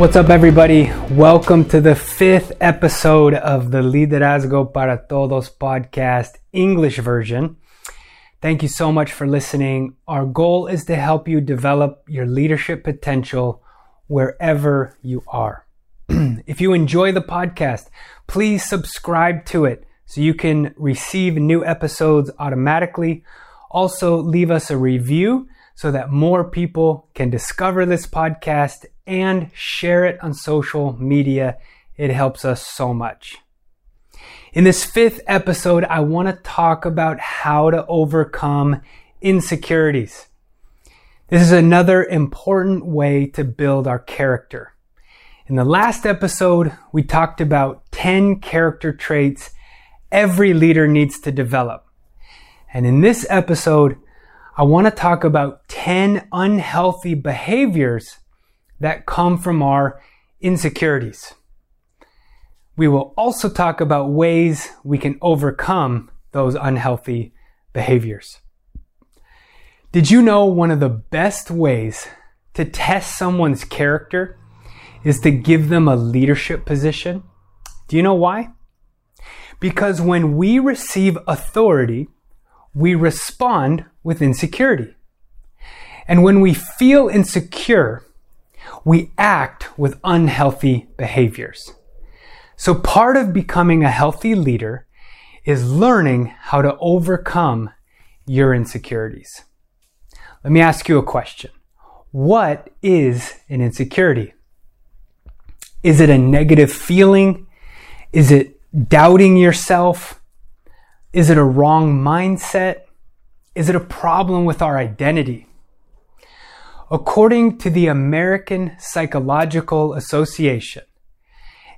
What's up, everybody? Welcome to the fifth episode of the Liderazgo para Todos podcast English version. Thank you so much for listening. Our goal is to help you develop your leadership potential wherever you are. if you enjoy the podcast, please subscribe to it so you can receive new episodes automatically. Also, leave us a review so that more people can discover this podcast and share it on social media. It helps us so much. In this fifth episode, I want to talk about how to overcome insecurities. This is another important way to build our character. In the last episode, we talked about 10 character traits every leader needs to develop. And in this episode, I want to talk about 10 unhealthy behaviors that come from our insecurities. We will also talk about ways we can overcome those unhealthy behaviors. Did you know one of the best ways to test someone's character is to give them a leadership position? Do you know why? Because when we receive authority, we respond with insecurity. And when we feel insecure, we act with unhealthy behaviors. So part of becoming a healthy leader is learning how to overcome your insecurities. Let me ask you a question. What is an insecurity? Is it a negative feeling? Is it doubting yourself? Is it a wrong mindset? Is it a problem with our identity? According to the American Psychological Association,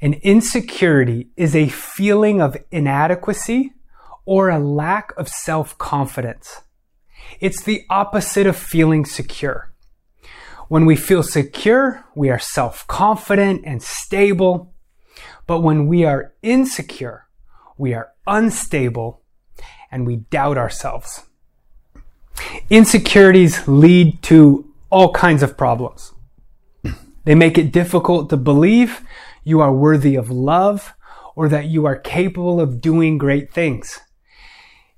an insecurity is a feeling of inadequacy or a lack of self-confidence. It's the opposite of feeling secure. When we feel secure, we are self-confident and stable. But when we are insecure, we are unstable, and we doubt ourselves. Insecurities lead to all kinds of problems. They make it difficult to believe you are worthy of love or that you are capable of doing great things.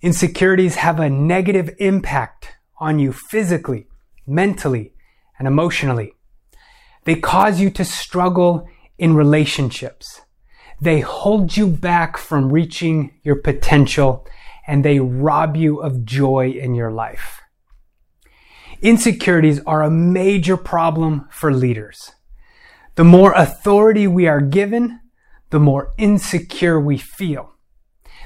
Insecurities have a negative impact on you physically, mentally, and emotionally. They cause you to struggle in relationships. They hold you back from reaching your potential and they rob you of joy in your life. Insecurities are a major problem for leaders. The more authority we are given, the more insecure we feel.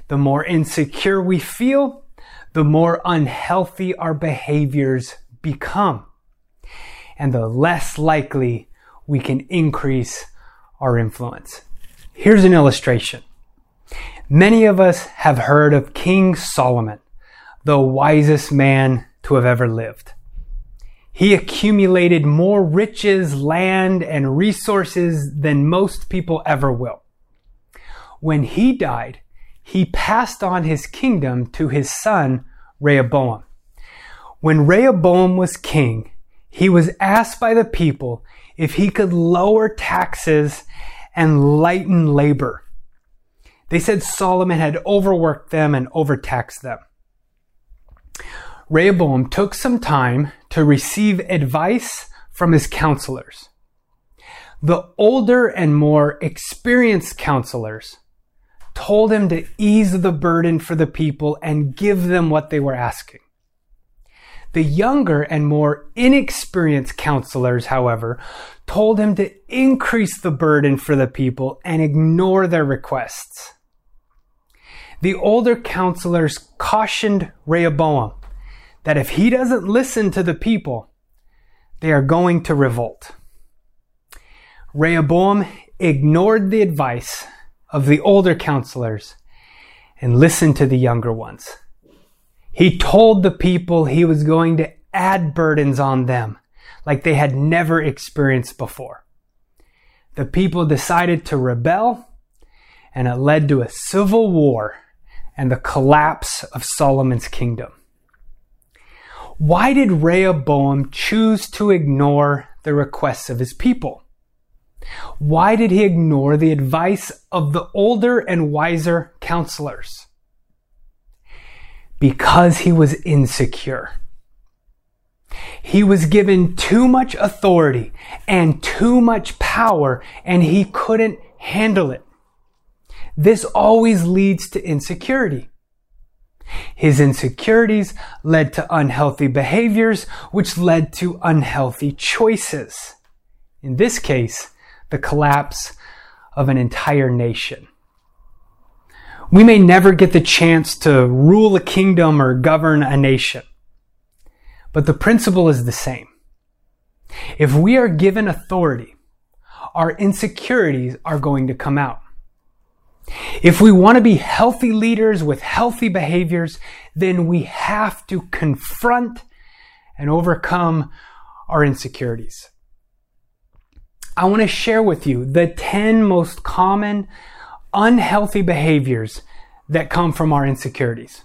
The more insecure we feel, the more unhealthy our behaviors become. And the less likely we can increase our influence. Here's an illustration. Many of us have heard of King Solomon, the wisest man to have ever lived. He accumulated more riches, land, and resources than most people ever will. When he died, he passed on his kingdom to his son, Rehoboam. When Rehoboam was king, he was asked by the people if he could lower taxes and lighten labor. They said Solomon had overworked them and overtaxed them. Rehoboam took some time to receive advice from his counselors. The older and more experienced counselors told him to ease the burden for the people and give them what they were asking. The younger and more inexperienced counselors, however, told him to increase the burden for the people and ignore their requests. The older counselors cautioned Rehoboam that if he doesn't listen to the people, they are going to revolt. Rehoboam ignored the advice of the older counselors and listened to the younger ones. He told the people he was going to add burdens on them like they had never experienced before. The people decided to rebel, and it led to a civil war and the collapse of Solomon's kingdom. Why did Rehoboam choose to ignore the requests of his people? Why did he ignore the advice of the older and wiser counselors? Because he was insecure. He was given too much authority and too much power, and he couldn't handle it. This always leads to insecurity. His insecurities led to unhealthy behaviors, which led to unhealthy choices. In this case, the collapse of an entire nation. We may never get the chance to rule a kingdom or govern a nation, but the principle is the same. If we are given authority, our insecurities are going to come out. If we want to be healthy leaders with healthy behaviors, then we have to confront and overcome our insecurities. I want to share with you the 10 most common unhealthy behaviors that come from our insecurities.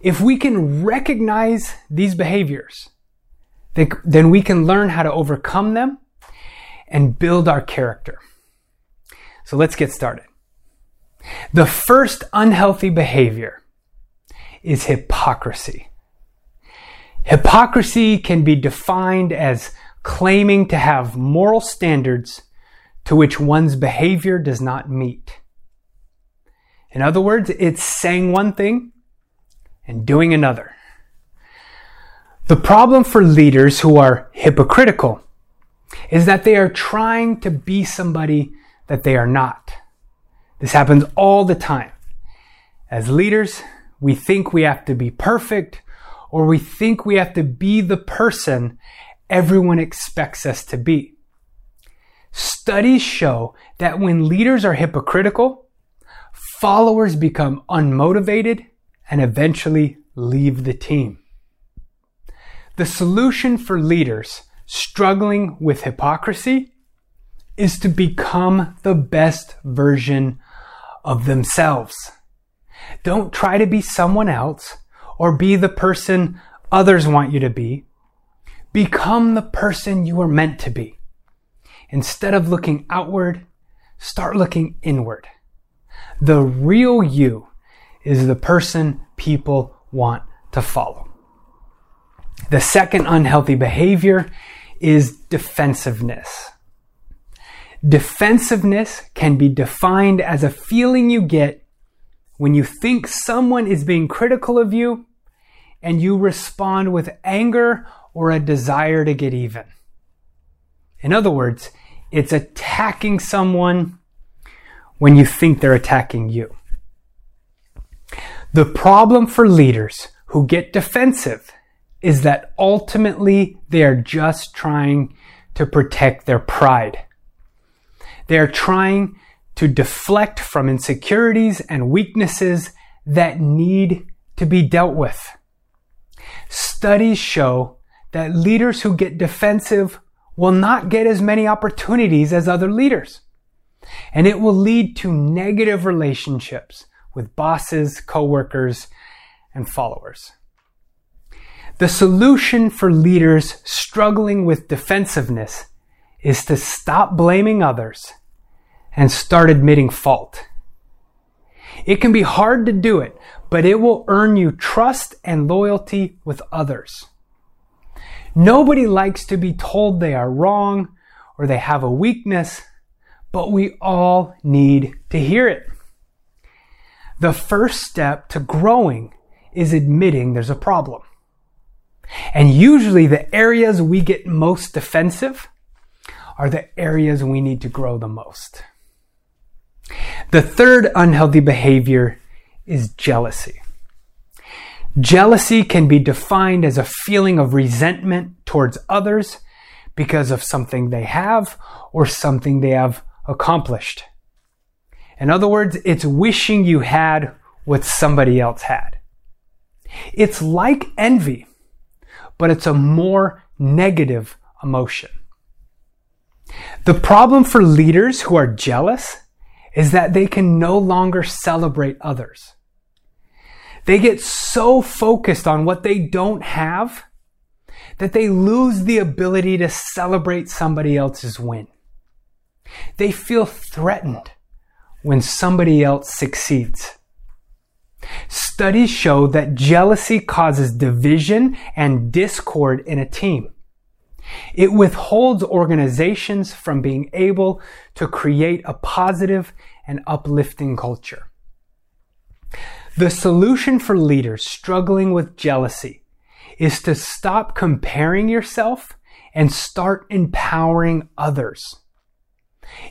If we can recognize these behaviors, then we can learn how to overcome them and build our character. So let's get started. The first unhealthy behavior is hypocrisy. Hypocrisy can be defined as claiming to have moral standards to which one's behavior does not meet. In other words, it's saying one thing and doing another. The problem for leaders who are hypocritical is that they are trying to be somebody that they are not. This happens all the time. As leaders, we think we have to be perfect or we think we have to be the person everyone expects us to be. Studies show that when leaders are hypocritical, followers become unmotivated and eventually leave the team. The solution for leaders struggling with hypocrisy is to become the best version of themselves. Don't try to be someone else or be the person others want you to be. Become the person you were meant to be. Instead of looking outward, start looking inward. The real you is the person people want to follow. The second unhealthy behavior is defensiveness. Defensiveness can be defined as a feeling you get when you think someone is being critical of you and you respond with anger or a desire to get even. In other words, it's attacking someone when you think they're attacking you. The problem for leaders who get defensive is that ultimately they are just trying to protect their pride. They are trying to deflect from insecurities and weaknesses that need to be dealt with. Studies show that leaders who get defensive will not get as many opportunities as other leaders. And it will lead to negative relationships with bosses, coworkers, and followers. The solution for leaders struggling with defensiveness is to stop blaming others and start admitting fault. It can be hard to do it, but it will earn you trust and loyalty with others. Nobody likes to be told they are wrong or they have a weakness, but we all need to hear it. The first step to growing is admitting there's a problem. And usually the areas we get most defensive are the areas we need to grow the most. The third unhealthy behavior is jealousy. Jealousy can be defined as a feeling of resentment towards others because of something they have or something they have accomplished. In other words, it's wishing you had what somebody else had. It's like envy, but it's a more negative emotion. The problem for leaders who are jealous is that they can no longer celebrate others. They get so focused on what they don't have that they lose the ability to celebrate somebody else's win. They feel threatened when somebody else succeeds. Studies show that jealousy causes division and discord in a team. It withholds organizations from being able to create a positive and uplifting culture. The solution for leaders struggling with jealousy is to stop comparing yourself and start empowering others.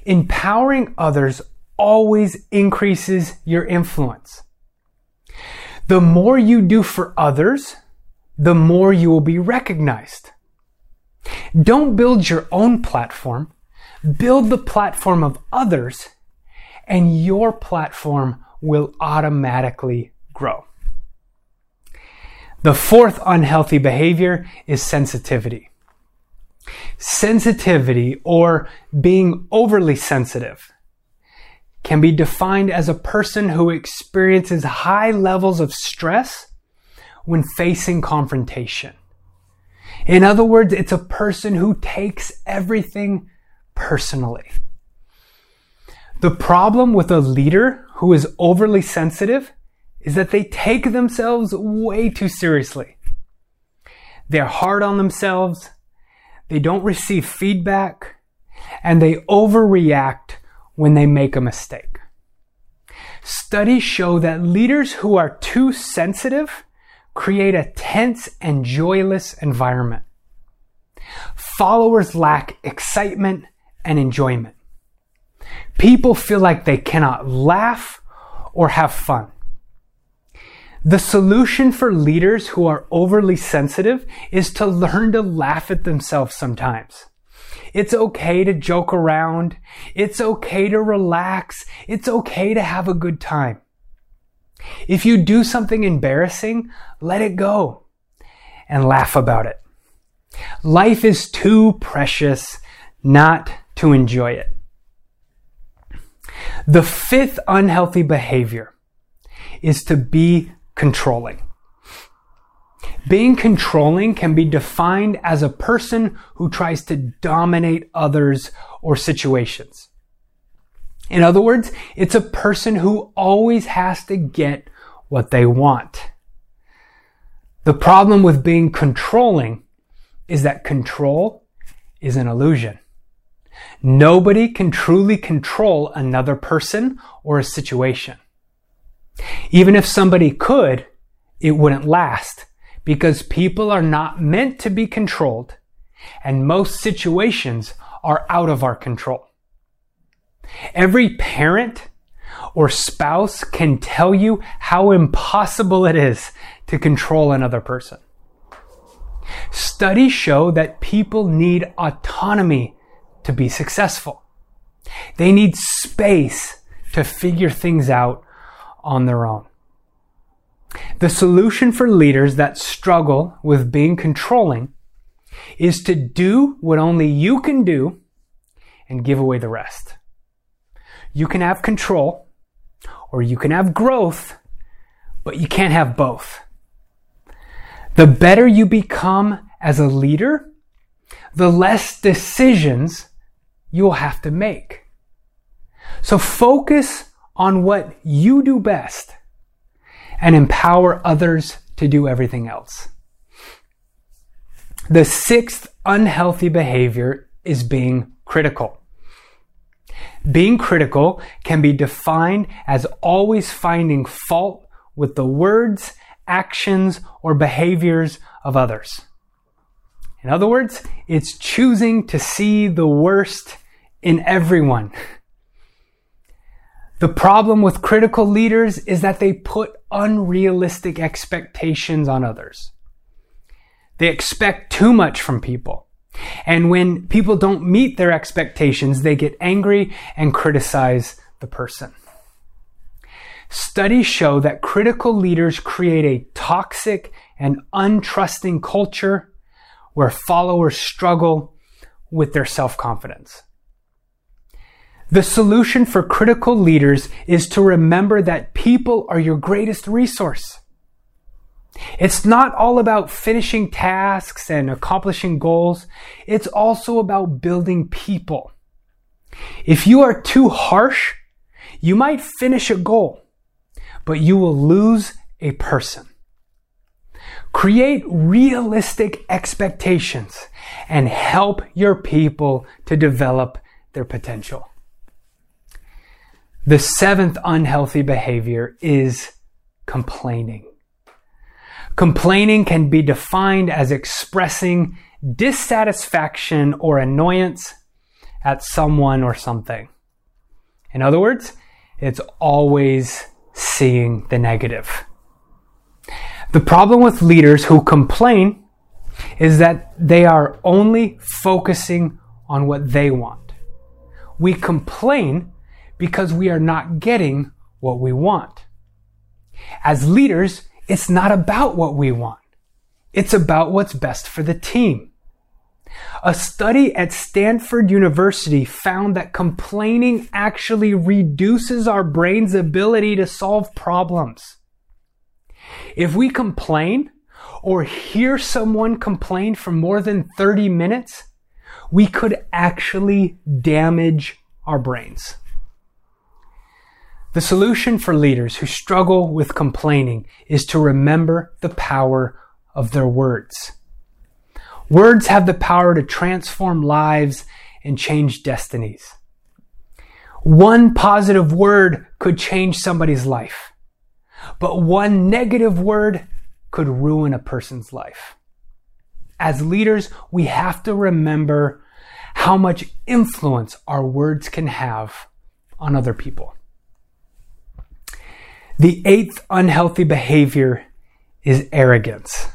Empowering others always increases your influence. The more you do for others, the more you will be recognized. Don't build your own platform. Build the platform of others and your platform will automatically grow. The fourth unhealthy behavior is sensitivity. Sensitivity or being overly sensitive can be defined as a person who experiences high levels of stress when facing confrontation. In other words, it's a person who takes everything personally. The problem with a leader who is overly sensitive is that they take themselves way too seriously. They're hard on themselves, they don't receive feedback, and they overreact when they make a mistake. Studies show that leaders who are too sensitive create a tense and joyless environment. Followers lack excitement and enjoyment. People feel like they cannot laugh or have fun. The solution for leaders who are overly sensitive is to learn to laugh at themselves sometimes. It's okay to joke around. It's okay to relax. It's okay to have a good time. If you do something embarrassing, let it go and laugh about it. Life is too precious not to enjoy it. The fifth unhealthy behavior is to be controlling. Being controlling can be defined as a person who tries to dominate others or situations. In other words, it's a person who always has to get what they want. The problem with being controlling is that control is an illusion. Nobody can truly control another person or a situation. Even if somebody could, it wouldn't last because people are not meant to be controlled and most situations are out of our control. Every parent or spouse can tell you how impossible it is to control another person. Studies show that people need autonomy to be successful. They need space to figure things out on their own. The solution for leaders that struggle with being controlling is to do what only you can do and give away the rest. You can have control or you can have growth, but you can't have both. The better you become as a leader, the less decisions you'll have to make. So focus on what you do best and empower others to do everything else. The sixth unhealthy behavior is being critical. Being critical can be defined as always finding fault with the words, actions, or behaviors of others. In other words, it's choosing to see the worst in everyone. The problem with critical leaders is that they put unrealistic expectations on others. They expect too much from people. And when people don't meet their expectations, they get angry and criticize the person. Studies show that critical leaders create a toxic and untrusting culture where followers struggle with their self confidence. The solution for critical leaders is to remember that people are your greatest resource. It's not all about finishing tasks and accomplishing goals. It's also about building people. If you are too harsh, you might finish a goal, but you will lose a person. Create realistic expectations and help your people to develop their potential. The seventh unhealthy behavior is complaining. Complaining can be defined as expressing dissatisfaction or annoyance at someone or something. In other words, it's always seeing the negative. The problem with leaders who complain is that they are only focusing on what they want. We complain because we are not getting what we want. As leaders, it's not about what we want. It's about what's best for the team. A study at Stanford University found that complaining actually reduces our brain's ability to solve problems. If we complain or hear someone complain for more than 30 minutes, we could actually damage our brains. The solution for leaders who struggle with complaining is to remember the power of their words. Words have the power to transform lives and change destinies. One positive word could change somebody's life, but one negative word could ruin a person's life. As leaders, we have to remember how much influence our words can have on other people. The eighth unhealthy behavior is arrogance.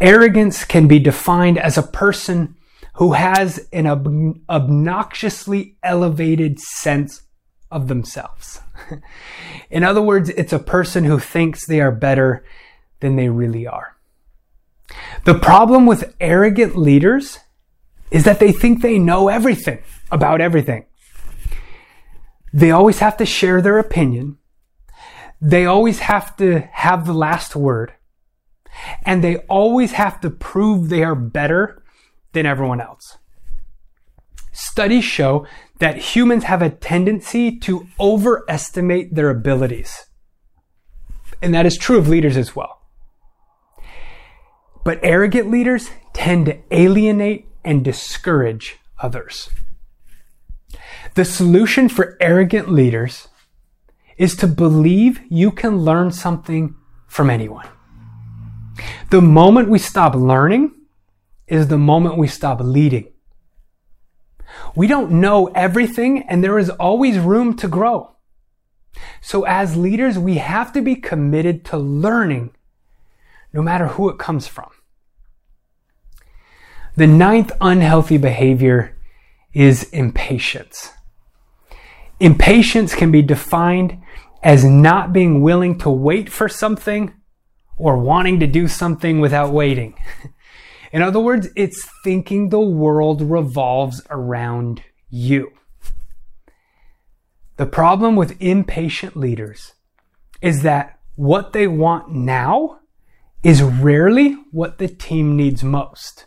Arrogance can be defined as a person who has an ob- obnoxiously elevated sense of themselves. In other words, it's a person who thinks they are better than they really are. The problem with arrogant leaders is that they think they know everything about everything. They always have to share their opinion. They always have to have the last word and they always have to prove they are better than everyone else. Studies show that humans have a tendency to overestimate their abilities. And that is true of leaders as well. But arrogant leaders tend to alienate and discourage others. The solution for arrogant leaders is to believe you can learn something from anyone. The moment we stop learning is the moment we stop leading. We don't know everything and there is always room to grow. So as leaders, we have to be committed to learning no matter who it comes from. The ninth unhealthy behavior is impatience. Impatience can be defined as not being willing to wait for something or wanting to do something without waiting. In other words, it's thinking the world revolves around you. The problem with impatient leaders is that what they want now is rarely what the team needs most.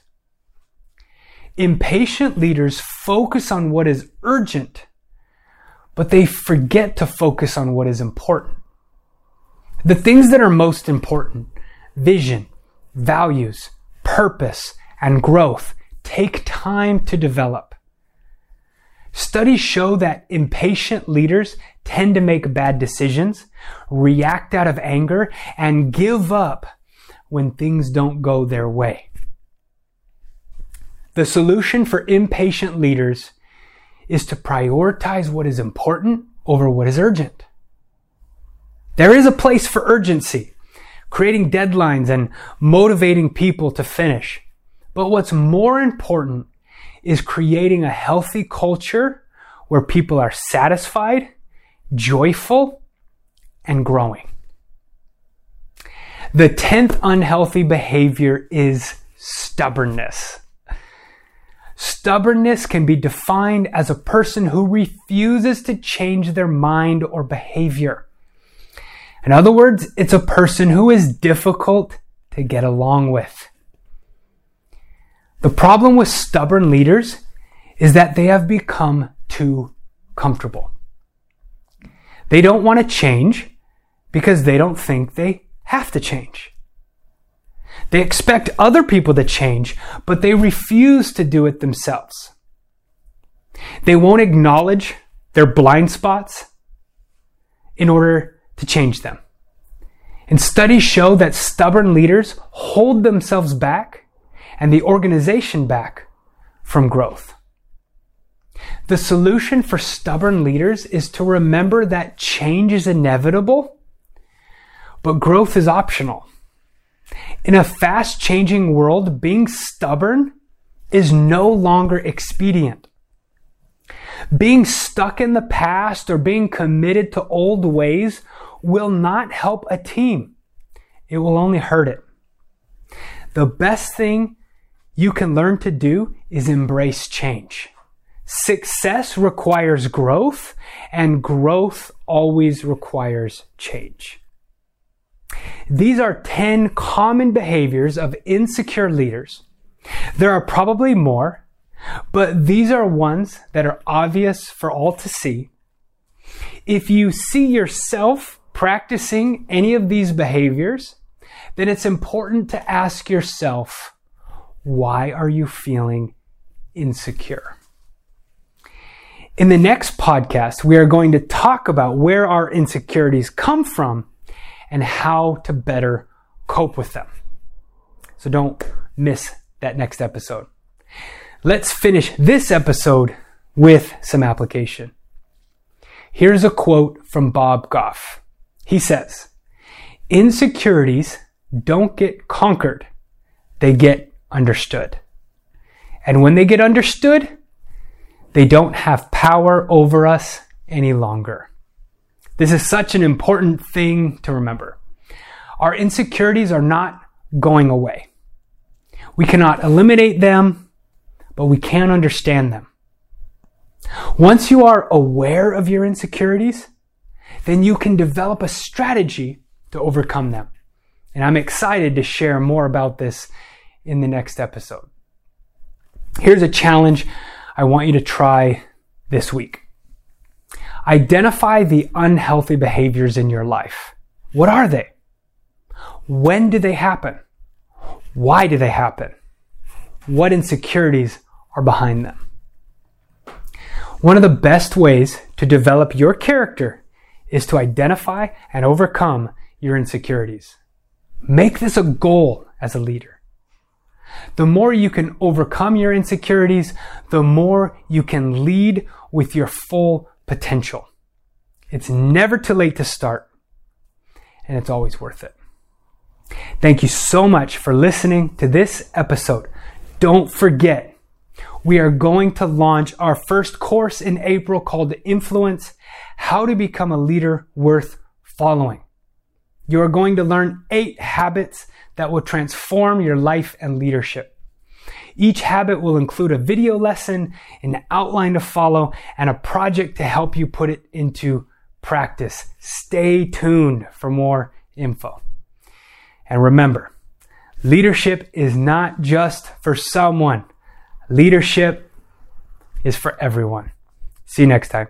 Impatient leaders focus on what is urgent, but they forget to focus on what is important. The things that are most important, vision, values, purpose, and growth take time to develop. Studies show that impatient leaders tend to make bad decisions, react out of anger, and give up when things don't go their way. The solution for impatient leaders is to prioritize what is important over what is urgent. There is a place for urgency, creating deadlines and motivating people to finish. But what's more important is creating a healthy culture where people are satisfied, joyful, and growing. The 10th unhealthy behavior is stubbornness. Stubbornness can be defined as a person who refuses to change their mind or behavior. In other words, it's a person who is difficult to get along with. The problem with stubborn leaders is that they have become too comfortable. They don't want to change because they don't think they have to change. They expect other people to change, but they refuse to do it themselves. They won't acknowledge their blind spots in order to change them. And studies show that stubborn leaders hold themselves back and the organization back from growth. The solution for stubborn leaders is to remember that change is inevitable, but growth is optional. In a fast changing world, being stubborn is no longer expedient. Being stuck in the past or being committed to old ways will not help a team. It will only hurt it. The best thing you can learn to do is embrace change. Success requires growth, and growth always requires change. These are 10 common behaviors of insecure leaders. There are probably more, but these are ones that are obvious for all to see. If you see yourself practicing any of these behaviors, then it's important to ask yourself, why are you feeling insecure? In the next podcast, we are going to talk about where our insecurities come from and how to better cope with them. So don't miss that next episode. Let's finish this episode with some application. Here's a quote from Bob Goff. He says, Insecurities don't get conquered, they get understood. And when they get understood, they don't have power over us any longer. This is such an important thing to remember. Our insecurities are not going away. We cannot eliminate them, but we can understand them. Once you are aware of your insecurities, then you can develop a strategy to overcome them. And I'm excited to share more about this in the next episode. Here's a challenge I want you to try this week. Identify the unhealthy behaviors in your life. What are they? When do they happen? Why do they happen? What insecurities are behind them? One of the best ways to develop your character is to identify and overcome your insecurities. Make this a goal as a leader. The more you can overcome your insecurities, the more you can lead with your full potential. It's never too late to start, and it's always worth it. Thank you so much for listening to this episode. Don't forget, we are going to launch our first course in April called Influence How to Become a Leader Worth Following. You are going to learn eight habits that will transform your life and leadership. Each habit will include a video lesson, an outline to follow, and a project to help you put it into practice. Stay tuned for more info. And remember, leadership is not just for someone. Leadership is for everyone. See you next time.